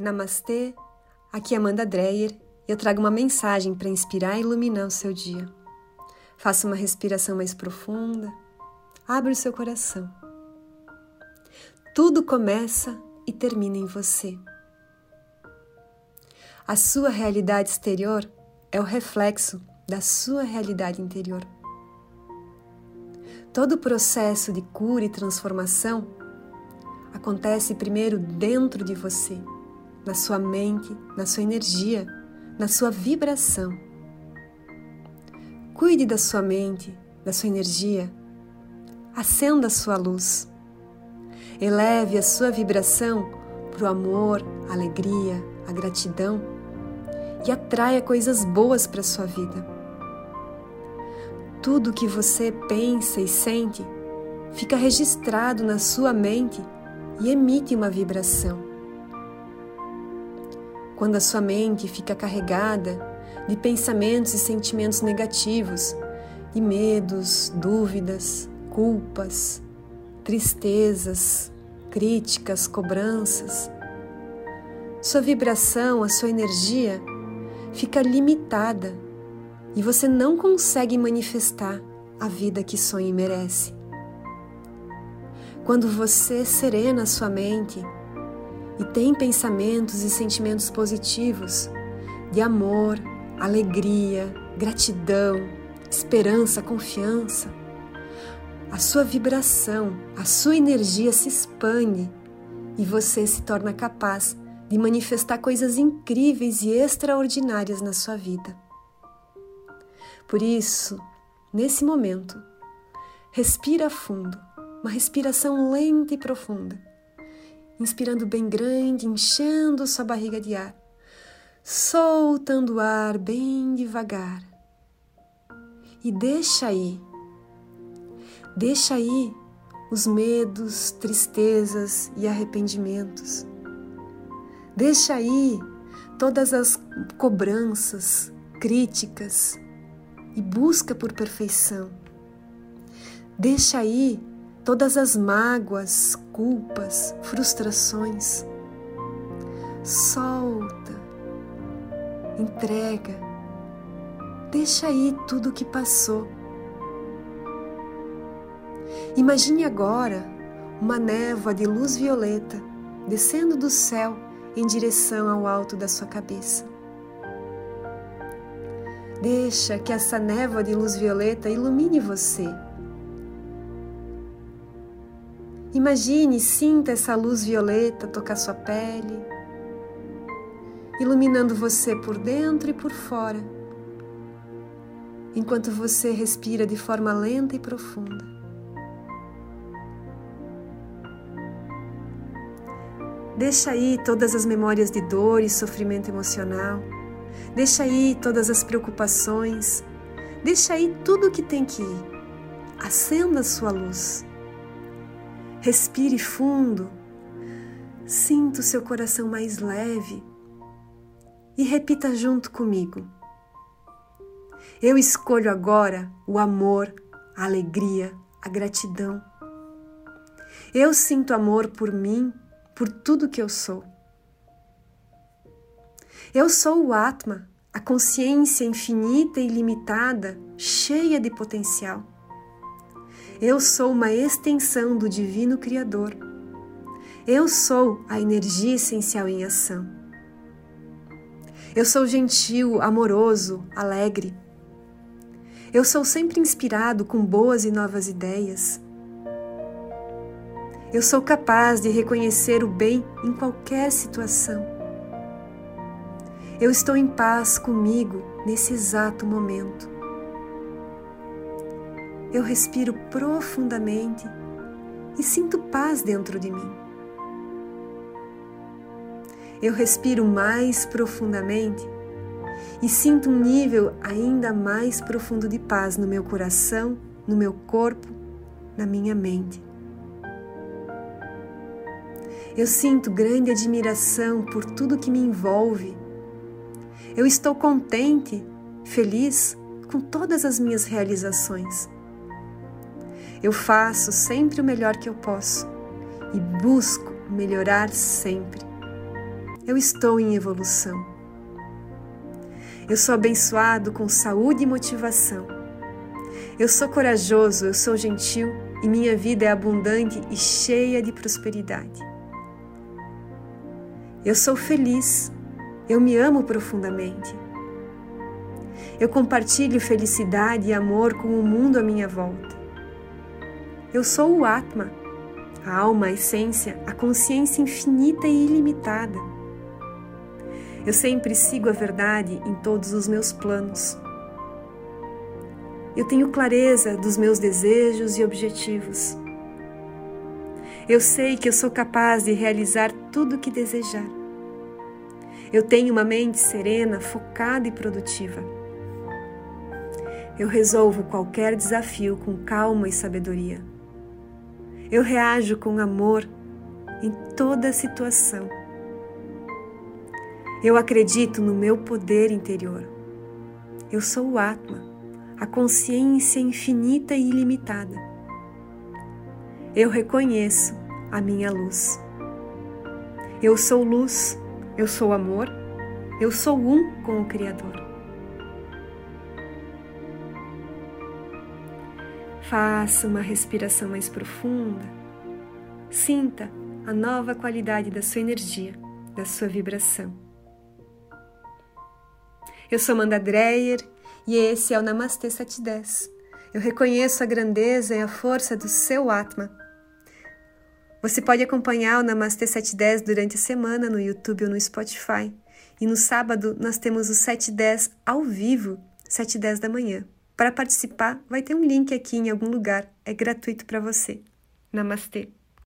Namastê, aqui é Amanda Dreyer e eu trago uma mensagem para inspirar e iluminar o seu dia. Faça uma respiração mais profunda, abre o seu coração. Tudo começa e termina em você. A sua realidade exterior é o reflexo da sua realidade interior. Todo o processo de cura e transformação acontece primeiro dentro de você na sua mente, na sua energia, na sua vibração. Cuide da sua mente, da sua energia. Acenda a sua luz. Eleve a sua vibração para o amor, a alegria, a gratidão e atraia coisas boas para a sua vida. Tudo que você pensa e sente fica registrado na sua mente e emite uma vibração quando a sua mente fica carregada de pensamentos e sentimentos negativos, de medos, dúvidas, culpas, tristezas, críticas, cobranças. Sua vibração, a sua energia fica limitada e você não consegue manifestar a vida que sonha e merece. Quando você serena a sua mente, e tem pensamentos e sentimentos positivos de amor, alegria, gratidão, esperança, confiança, a sua vibração, a sua energia se expande e você se torna capaz de manifestar coisas incríveis e extraordinárias na sua vida. Por isso, nesse momento, respira fundo, uma respiração lenta e profunda inspirando bem grande, enchendo sua barriga de ar, soltando o ar bem devagar. E deixa aí, deixa aí os medos, tristezas e arrependimentos. Deixa aí todas as cobranças, críticas e busca por perfeição. Deixa aí todas as mágoas, culpas, frustrações. Solta, entrega, deixa aí tudo o que passou. Imagine agora uma névoa de luz violeta descendo do céu em direção ao alto da sua cabeça. Deixa que essa névoa de luz violeta ilumine você Imagine sinta essa luz violeta tocar sua pele, iluminando você por dentro e por fora, enquanto você respira de forma lenta e profunda. Deixa aí todas as memórias de dor e sofrimento emocional. Deixa aí todas as preocupações. Deixa aí tudo o que tem que ir. Acenda a sua luz. Respire fundo, sinta o seu coração mais leve e repita junto comigo. Eu escolho agora o amor, a alegria, a gratidão. Eu sinto amor por mim, por tudo que eu sou. Eu sou o Atma, a consciência infinita e ilimitada, cheia de potencial. Eu sou uma extensão do Divino Criador. Eu sou a energia essencial em ação. Eu sou gentil, amoroso, alegre. Eu sou sempre inspirado com boas e novas ideias. Eu sou capaz de reconhecer o bem em qualquer situação. Eu estou em paz comigo nesse exato momento eu respiro profundamente e sinto paz dentro de mim. Eu respiro mais profundamente e sinto um nível ainda mais profundo de paz no meu coração, no meu corpo, na minha mente. Eu sinto grande admiração por tudo que me envolve. Eu estou contente, feliz com todas as minhas realizações. Eu faço sempre o melhor que eu posso e busco melhorar sempre. Eu estou em evolução. Eu sou abençoado com saúde e motivação. Eu sou corajoso, eu sou gentil e minha vida é abundante e cheia de prosperidade. Eu sou feliz, eu me amo profundamente. Eu compartilho felicidade e amor com o mundo à minha volta. Eu sou o Atma, a alma, a essência, a consciência infinita e ilimitada. Eu sempre sigo a verdade em todos os meus planos. Eu tenho clareza dos meus desejos e objetivos. Eu sei que eu sou capaz de realizar tudo o que desejar. Eu tenho uma mente serena, focada e produtiva. Eu resolvo qualquer desafio com calma e sabedoria. Eu reajo com amor em toda situação. Eu acredito no meu poder interior. Eu sou o Atma, a consciência infinita e ilimitada. Eu reconheço a minha luz. Eu sou luz, eu sou amor, eu sou um com o Criador. Faça uma respiração mais profunda. Sinta a nova qualidade da sua energia, da sua vibração. Eu sou Amanda Dreyer e esse é o Namastê 710. Eu reconheço a grandeza e a força do seu Atma. Você pode acompanhar o Namastê 710 durante a semana no YouTube ou no Spotify. E no sábado nós temos o 710 ao vivo, 710 da manhã. Para participar, vai ter um link aqui em algum lugar. É gratuito para você. Namastê!